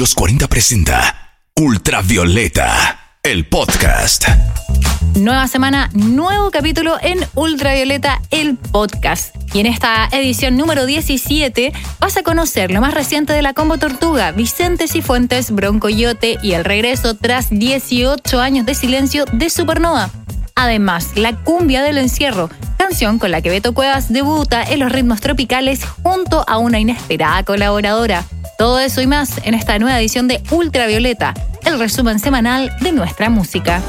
los 40 presenta Ultravioleta, el podcast. Nueva semana, nuevo capítulo en Ultravioleta, el podcast. Y en esta edición número 17 vas a conocer lo más reciente de la Combo Tortuga, Vicente Cifuentes, Broncoyote y el regreso tras 18 años de silencio de Supernova. Además, la cumbia del encierro, canción con la que Beto Cuevas debuta en los ritmos tropicales junto a una inesperada colaboradora. Todo eso y más en esta nueva edición de Ultravioleta, el resumen semanal de nuestra música.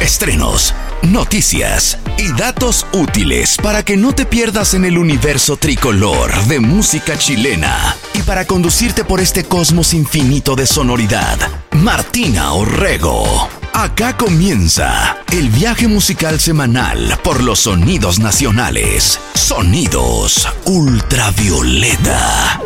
Estrenos, noticias y datos útiles para que no te pierdas en el universo tricolor de música chilena y para conducirte por este cosmos infinito de sonoridad. Martina Orrego. Acá comienza el viaje musical semanal por los sonidos nacionales. Sonidos ultravioleta.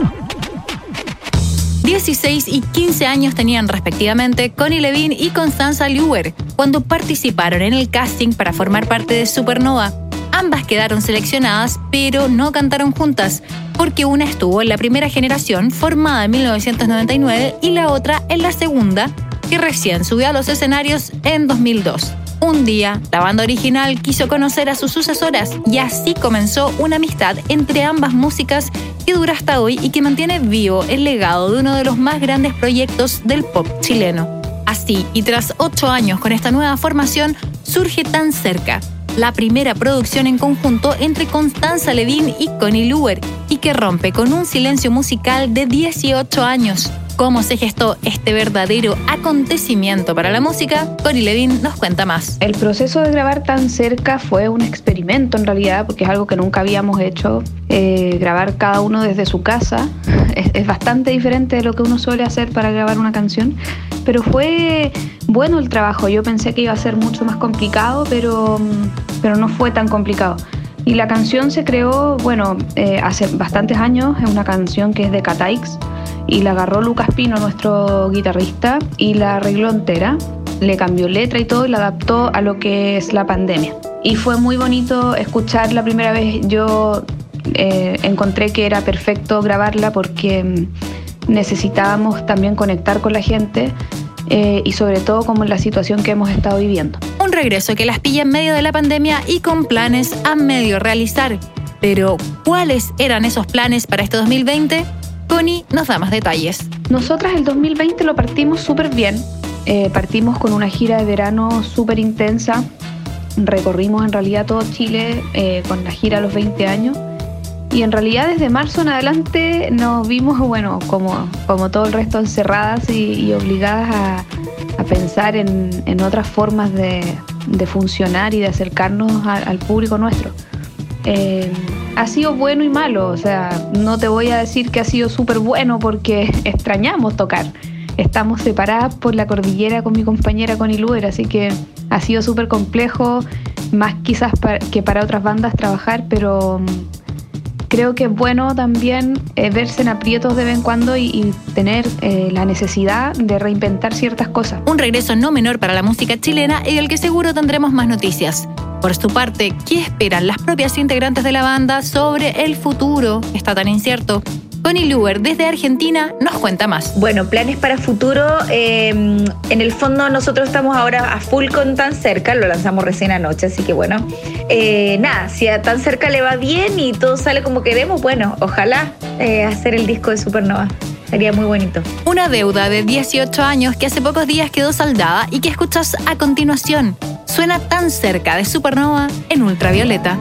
16 y 15 años tenían respectivamente Connie Levine y Constanza Lewer cuando participaron en el casting para formar parte de Supernova. Ambas quedaron seleccionadas, pero no cantaron juntas, porque una estuvo en la primera generación, formada en 1999, y la otra en la segunda, que recién subió a los escenarios en 2002. Un día, la banda original quiso conocer a sus sucesoras y así comenzó una amistad entre ambas músicas que dura hasta hoy y que mantiene vivo el legado de uno de los más grandes proyectos del pop chileno. Así, y tras ocho años con esta nueva formación, surge Tan Cerca, la primera producción en conjunto entre Constanza Levin y Connie Luer, y que rompe con un silencio musical de 18 años cómo se gestó este verdadero acontecimiento para la música, Connie Levin nos cuenta más. El proceso de grabar tan cerca fue un experimento en realidad, porque es algo que nunca habíamos hecho. Eh, grabar cada uno desde su casa es, bastante diferente de lo que uno suele hacer para grabar una canción, pero fue bueno el trabajo. Yo pensé que iba a ser mucho más complicado, pero, pero no fue tan complicado. Y la canción se creó, bueno, eh, hace bastantes años, es una canción que es de Cataix y la agarró Lucas Pino, nuestro guitarrista, y la arregló entera. Le cambió letra y todo y la adaptó a lo que es la pandemia. Y fue muy bonito escuchar la primera vez. Yo eh, encontré que era perfecto grabarla porque mm, necesitábamos también conectar con la gente eh, y sobre todo como en la situación que hemos estado viviendo. Un regreso que las pilla en medio de la pandemia y con planes a medio realizar. Pero, ¿cuáles eran esos planes para este 2020? Connie nos da más detalles. Nosotras el 2020 lo partimos súper bien. Eh, partimos con una gira de verano súper intensa. Recorrimos en realidad todo Chile eh, con la gira a los 20 años. Y en realidad desde marzo en adelante nos vimos, bueno, como, como todo el resto, encerradas y, obligadas a, pensar en, otras formas de, funcionar y de acercarnos al público nuestro. Eh, ha sido bueno y malo, o sea, no te voy a decir que ha sido súper bueno porque extrañamos tocar. Estamos separadas por la cordillera con mi compañera Connie Luer, así que ha sido súper complejo, más quizás que para otras bandas trabajar, pero mm, creo que es bueno también eh, verse en aprietos de vez en cuando y, tener eh, la necesidad de reinventar ciertas cosas. Un regreso no menor para la música chilena y del que seguro tendremos más noticias. Por su parte, ¿qué esperan las propias integrantes de la banda sobre el futuro? Está tan incierto. Connie Luber, desde Argentina, nos cuenta más. Bueno, planes para futuro. Eh, en el fondo, nosotros estamos ahora a full con Tan Cerca, lo lanzamos recién anoche, así que bueno. Eh, nada, si a Tan Cerca le va bien y todo sale como queremos, bueno, ojalá eh, hacer el disco de Supernova. Sería muy bonito. Una deuda de 18 años que hace pocos días quedó saldada y que escuchas a continuación. Suena tan cerca de Supernova en ultravioleta.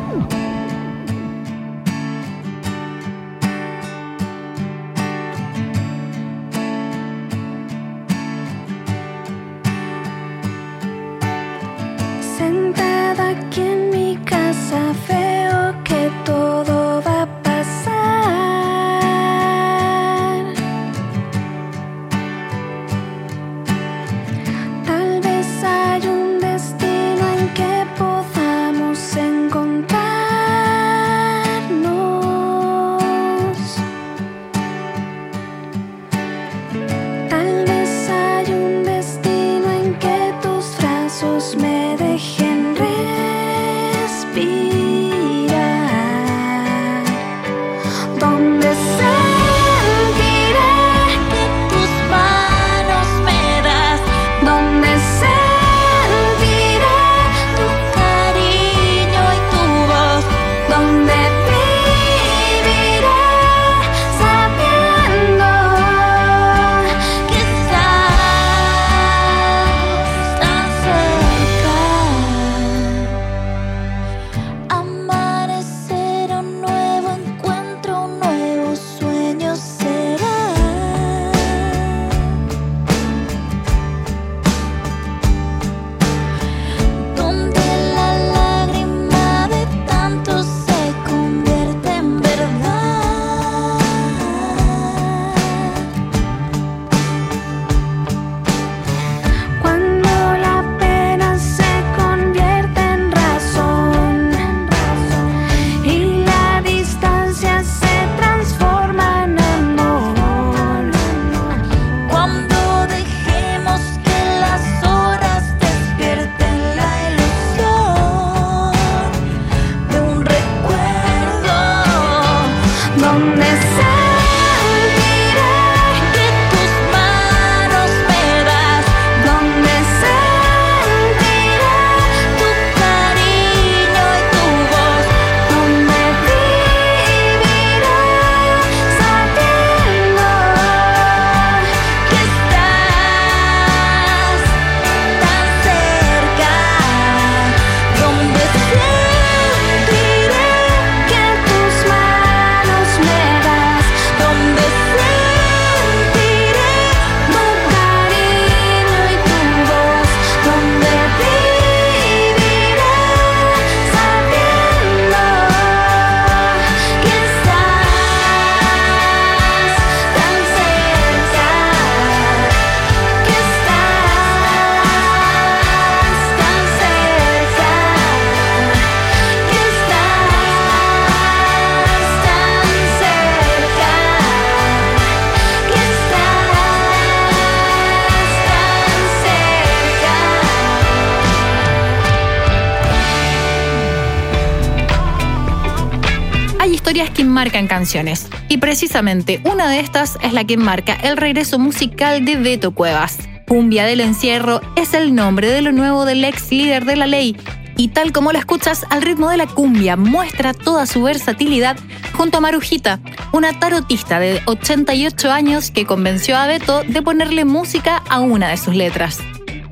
Historias que marcan canciones. Y precisamente una de estas es la que marca el regreso musical de Beto Cuevas. Cumbia del Encierro es el nombre de lo nuevo del ex líder de la ley. Y tal como lo escuchas, al ritmo de la cumbia muestra toda su versatilidad junto a Marujita, una tarotista de 88 años que convenció a Beto de ponerle música a una de sus letras.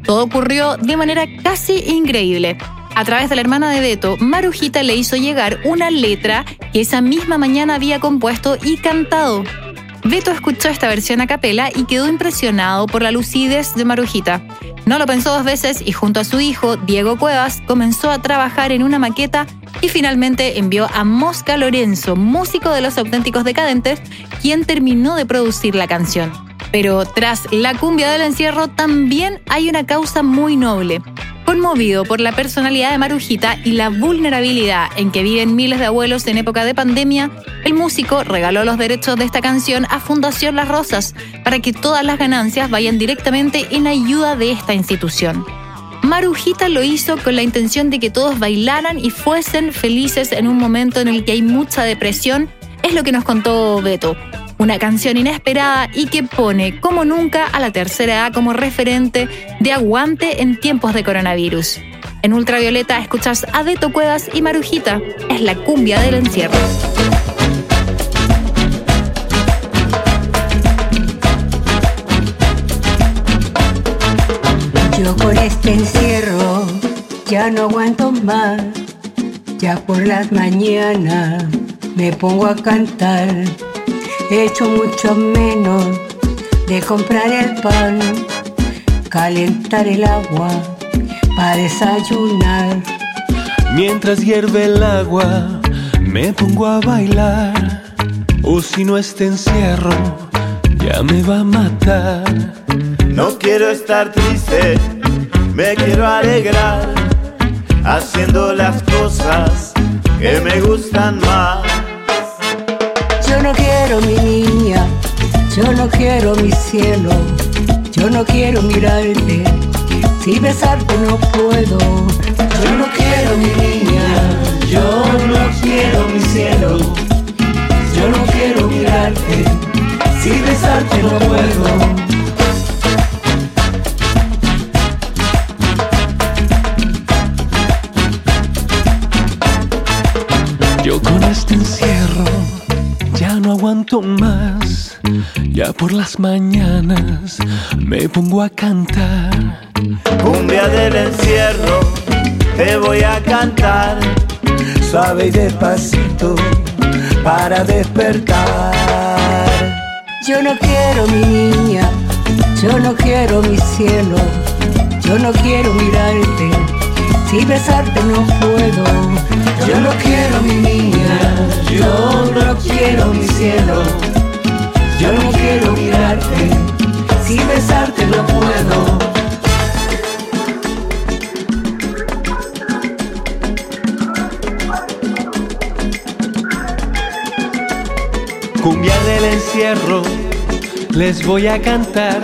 Todo ocurrió de manera casi increíble. A través de la hermana de Beto, Marujita le hizo llegar una letra que esa misma mañana había compuesto y cantado. Beto escuchó esta versión a capela y quedó impresionado por la lucidez de Marujita. No lo pensó dos veces y junto a su hijo, Diego Cuevas, comenzó a trabajar en una maqueta y finalmente envió a Mosca Lorenzo, músico de los auténticos decadentes, quien terminó de producir la canción. Pero tras la cumbia del encierro también hay una causa muy noble. Conmovido por la personalidad de Marujita y la vulnerabilidad en que viven miles de abuelos en época de pandemia, el músico regaló los derechos de esta canción a Fundación Las Rosas para que todas las ganancias vayan directamente en ayuda de esta institución. Marujita lo hizo con la intención de que todos bailaran y fuesen felices en un momento en el que hay mucha depresión, es lo que nos contó Beto una canción inesperada y que pone como nunca a la tercera A como referente de aguante en tiempos de coronavirus. En Ultravioleta escuchas a Beto Cuevas y Marujita, es la cumbia del encierro. Yo con este encierro ya no aguanto más, ya por las mañanas me pongo a cantar hecho mucho menos de comprar el pan, calentar el agua para desayunar. Mientras hierve el agua, me pongo a bailar. O si no este encierro, ya me va a matar. No quiero estar triste, me quiero alegrar, haciendo las cosas que me gustan más. Yo no quiero mi niña, yo no quiero mi cielo, yo no quiero mirarte, si besarte no puedo. Yo no quiero mi niña, yo no quiero mi cielo, yo no quiero mirarte, si besarte no puedo. Aguanto más. Ya por las mañanas me pongo a cantar. Cumbia del encierro, te voy a cantar. Suave y despacito para despertar. Yo no quiero mi niña, yo no quiero mi cielo, yo no quiero mirarte, si besarte no puedo. Yo no quiero cielo, yo no quiero mirarte, si besarte no puedo. Cumbia del encierro, les voy a cantar.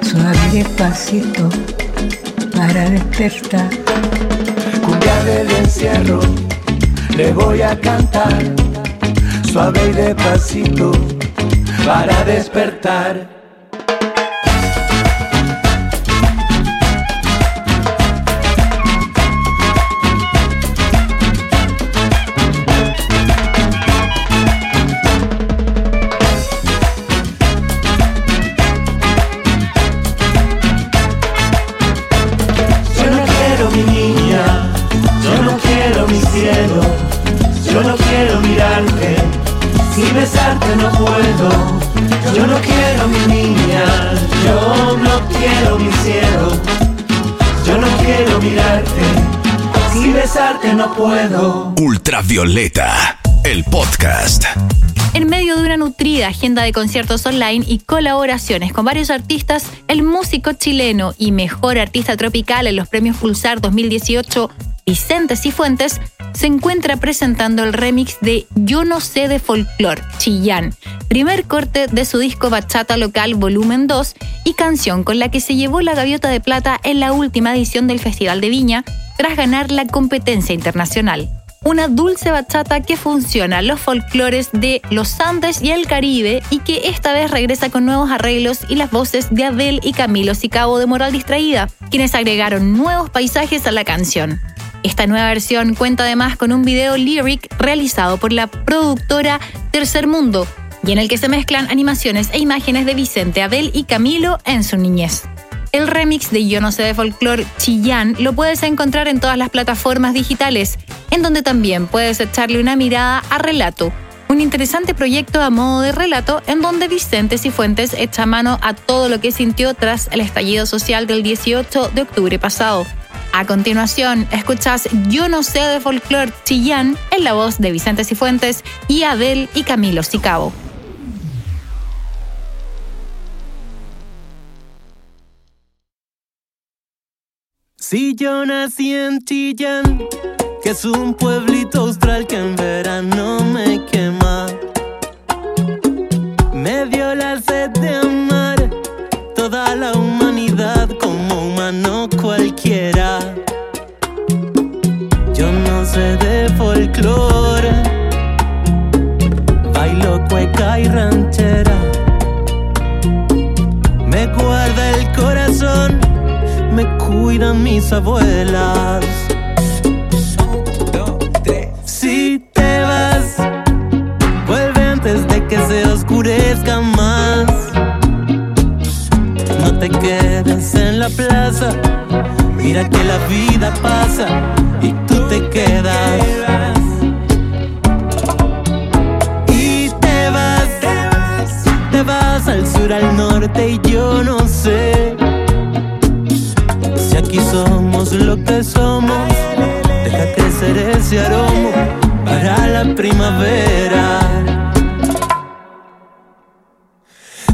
Suave despacito para despertar. Cumbia del encierro, le voy a cantar. Suave y despacito para despertar. Puedo. Ultravioleta, el podcast. En medio de una nutrida agenda de conciertos online y colaboraciones con varios artistas, el músico chileno y mejor artista tropical en los premios Pulsar 2018, Vicente Cifuentes, se encuentra presentando el remix de Yo no sé de folklore, Chillán, primer corte de su disco Bachata Local Volumen 2 y canción con la que se llevó la gaviota de plata en la última edición del Festival de Viña tras ganar la competencia internacional. una dulce bachata que funciona los folclores de los Andes y el Caribe y que esta vez regresa con nuevos arreglos y las voces de Adele y Camilo Sicabo de Moral Distraída, quienes agregaron nuevos paisajes a la canción. Esta nueva versión cuenta además con un video lyric realizado por la productora Tercer Mundo y en el que se mezclan animaciones e imágenes de Vicente, Adele y Camilo en su niñez. El remix de Yo no sé de folclore Chillán lo puedes encontrar en todas las plataformas digitales, en donde también puedes echarle una mirada a Relato, un interesante proyecto a modo de relato en donde Vicente Cifuentes echa mano a todo lo que sintió tras el estallido social del 18 de octubre pasado. A continuación, escuchas Yo no sé de folclore Chillán en la voz de Vicente Cifuentes y Abel y Camilo Sicabo. Si yo nací en Chillán, que es un pueblito austral que en verano me quema, me dio la sed de amar toda la humanidad como humano cualquiera. Yo no sé de folclore, cuidan mis abuelas. Si te vas, vuelve antes de que se oscurezca más. No te quedes en la plaza, mira que la vida pasa y tú te quedas. Y te vas, te vas al sur, al norte y yo no sé aquí somos lo que somos. Deja crecer ese aroma para la primavera.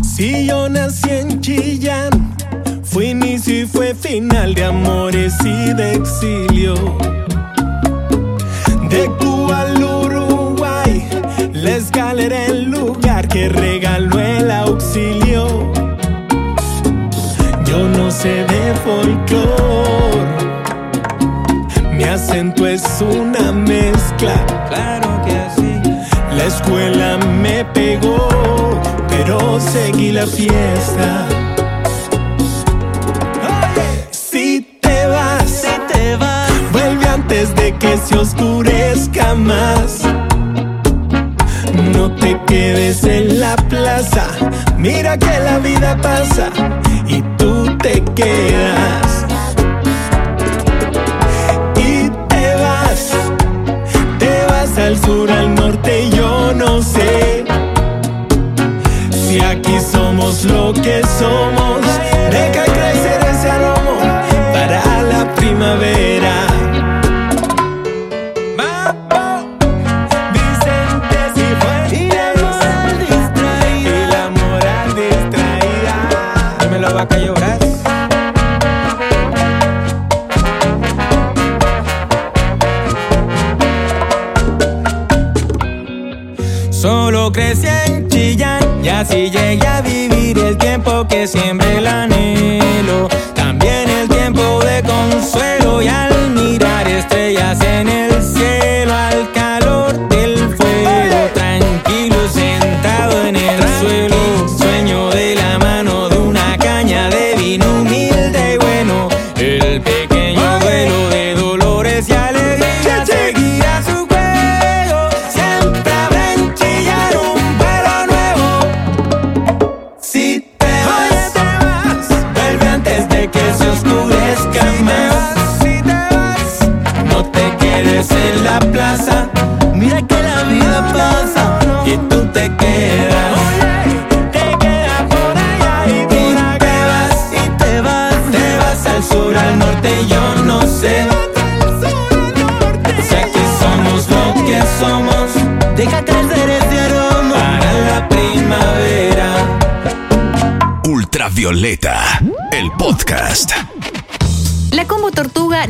Si yo nací en Chillán, fue inicio y fue final de amores y de exilio. De Cuba al Uruguay, la escalera el lugar que regaló el auxilio. Yo no sé de folclor. Acento es una mezcla. Claro que así. La escuela me pegó, pero seguí la fiesta. Si te vas, si te vas, vuelve antes de que se oscurezca más. No te quedes en la plaza, mira que la vida pasa y tú te quedas. Al sur, al norte, yo no sé. Si aquí somos lo que somos,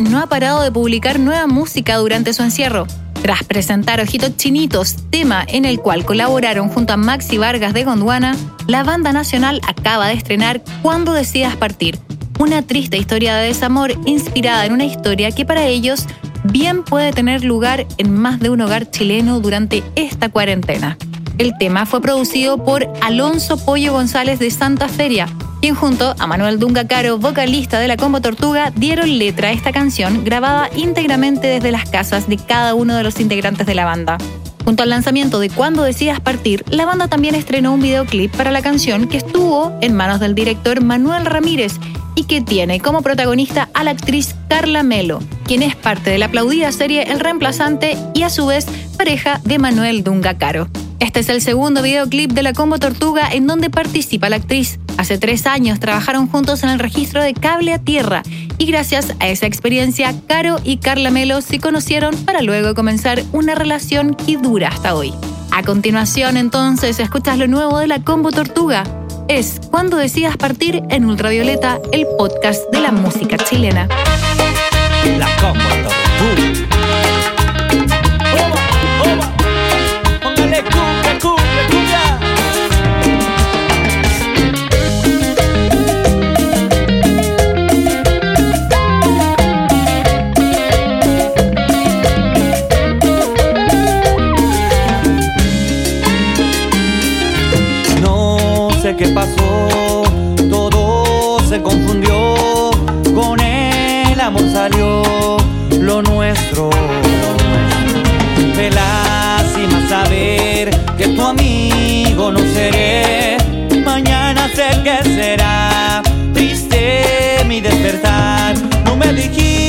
no ha parado de publicar nueva música durante su encierro. Tras presentar Ojitos Chinitos, tema en el cual colaboraron junto a Maxi Vargas de Gondwana, la banda nacional acaba de estrenar Cuando decidas partir, una triste historia de desamor inspirada en una historia que para ellos bien puede tener lugar en más de un hogar chileno durante esta cuarentena. El tema fue producido por Alonso Pollo González de Santa Feria, quien junto a Manuel Dunga Caro, vocalista de la Combo Tortuga, dieron letra a esta canción grabada íntegramente desde las casas de cada uno de los integrantes de la banda. Junto al lanzamiento de Cuando decidas partir, la banda también estrenó un videoclip para la canción que estuvo en manos del director Manuel Ramírez y que tiene como protagonista a la actriz Carla Melo, quien es parte de la aplaudida serie El Reemplazante y a su vez pareja de Manuel Dunga Caro. Este es el segundo videoclip de la Combo Tortuga en donde participa la actriz. Hace tres años trabajaron juntos en el registro de Cable a Tierra y gracias a esa experiencia, Caro y Carla Melo se conocieron para luego comenzar una relación que dura hasta hoy. A continuación, entonces, escuchas lo nuevo de la Combo Tortuga. Es Cuando decidas partir en Ultravioleta, el podcast de la música chilena. La Combo Tortuga. Qué pasó, todo se confundió, con el amor salió lo nuestro. Me lástima saber que tu amigo no seré, mañana sé que será triste mi despertar, no me dijiste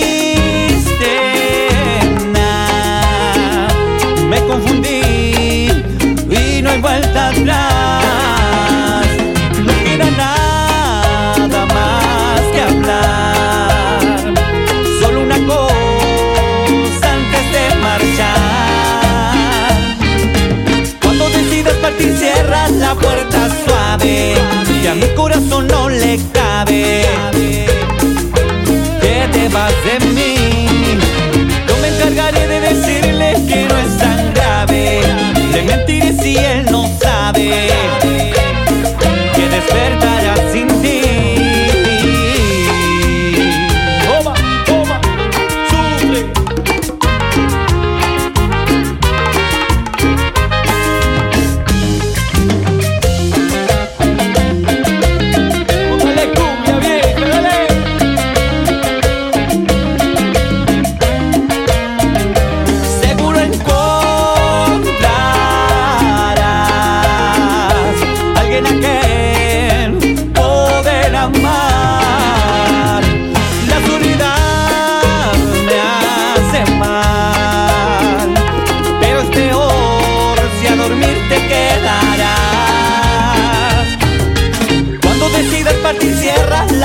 la puerta suave, que a mi corazón no le cabe.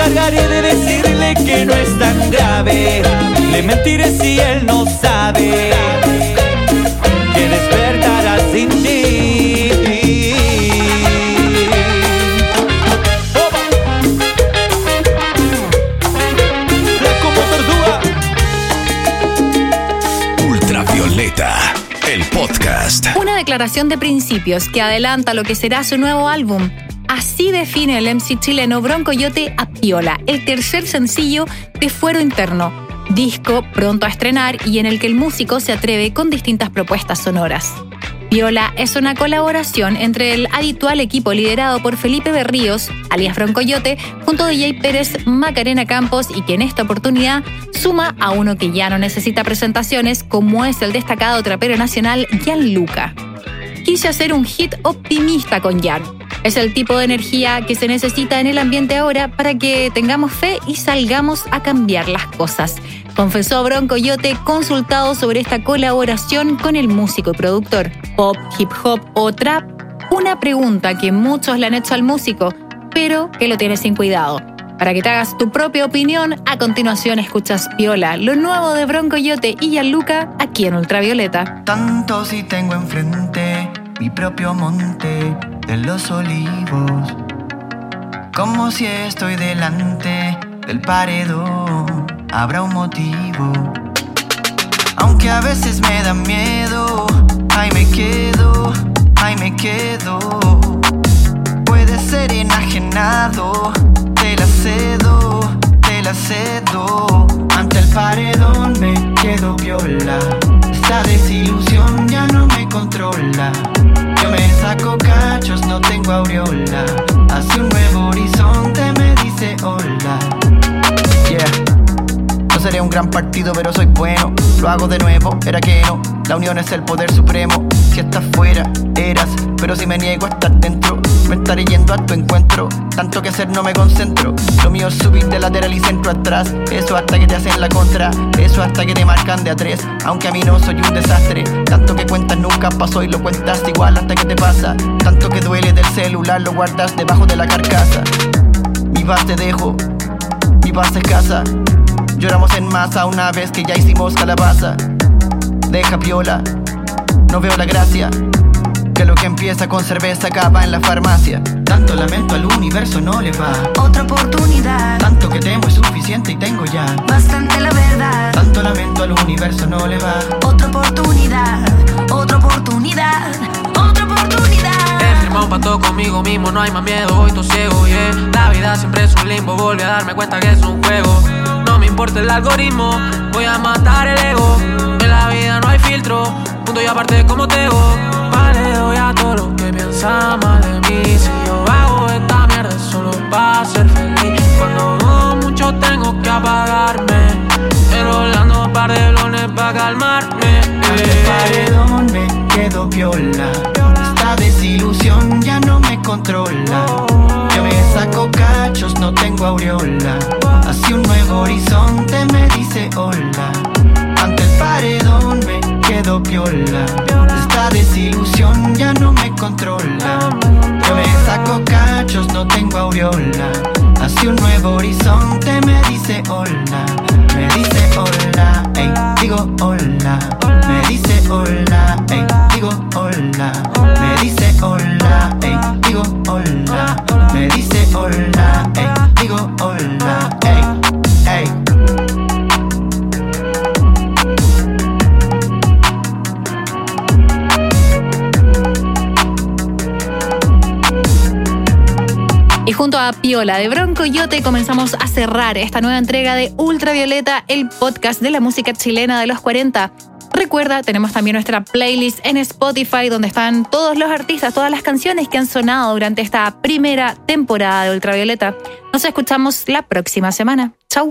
encargaré de decirle que no es tan grave. Le mentiré si él no sabe que despertará sin ti. el podcast. Una declaración de principios que adelanta lo que será su nuevo álbum. Así define el MC chileno Broncoyote a Piola, el tercer sencillo de Fuero Interno, disco pronto a estrenar y en el que el músico se atreve con distintas propuestas sonoras. Viola es una colaboración entre el habitual equipo liderado por Felipe Berríos, alias Broncoyote, junto a DJ Pérez, Macarena Campos y que en esta oportunidad suma a uno que ya no necesita presentaciones como es el destacado trapero nacional Jan Luca. Quise hacer un hit optimista con Jan. Es el tipo de energía que se necesita en el ambiente ahora para que tengamos fe y salgamos a cambiar las cosas confesó Bronco Yote consultado sobre esta colaboración con el músico y productor. Pop, hip hop o trap, una pregunta que muchos le han hecho al músico, pero que lo tiene sin cuidado. Para que te hagas tu propia opinión, a continuación escuchas Piola, lo nuevo de Bronco Yote y Gianluca aquí en Ultravioleta. Tanto si tengo enfrente mi propio monte de los olivos, como si estoy delante del paredón, habrá un motivo. Aunque a veces me da miedo, ahí me quedo, ahí me quedo. Puede ser enajenado te la cedo, te la cedo. Ante el paredón me quedo viola. Esta desilusión ya no me controla. Me saco cachos, no tengo aureola. Hacia un nuevo horizonte me dice hola. Yeah. No seré un gran partido, pero soy bueno. Lo hago de nuevo, era que no. La unión es el poder supremo. Si estás fuera, eras. Pero si me niego a estar dentro, me estaré yendo a tu encuentro. Tanto que ser no me concentro. Lo mío es subir de lateral y centro atrás. Eso hasta que te hacen la contra. Eso hasta que te marcan de a tres. Aunque a mí no soy un desastre. Tanto que cuentas nunca pasó y lo cuentas igual hasta que te pasa. Tanto que duele del celular, lo guardas debajo de la carcasa. Mi paz te dejo, mi paz es casa. Lloramos en masa una vez que ya hicimos calabaza. Deja piola, no veo la gracia. Que lo que empieza con cerveza acaba en la farmacia. Tanto lamento al universo no le va. Otra oportunidad. Tanto que temo es suficiente y tengo ya. Bastante la verdad. Tanto lamento al universo no le va. Otra oportunidad. Otra oportunidad. Otra oportunidad. He firmado un pacto conmigo mismo, no hay más miedo, hoy estoy ciego, yeah. La vida siempre es un limbo, volví a darme cuenta que es un juego. No me importa el algoritmo, voy a matar el ego. En la vida no hay filtro, punto y aparte como doy a todo lo que piensa mal de mí. Si yo hago esta mierda solo para ser feliz. Cuando dudo mucho tengo que apagarme. Pero volando un par de blones para calmarme. El paredón me quedo viola. Esta desilusión ya no me controla. Yo me saco cachos, no tengo aureola. Y junto a Piola de Bronco Yote comenzamos a cerrar esta nueva entrega de Ultravioleta, el podcast de la música chilena de los 40. Recuerda, tenemos también nuestra playlist en Spotify donde están todos los artistas, todas las canciones que han sonado durante esta primera temporada de Ultravioleta. Nos escuchamos la próxima semana. Chau.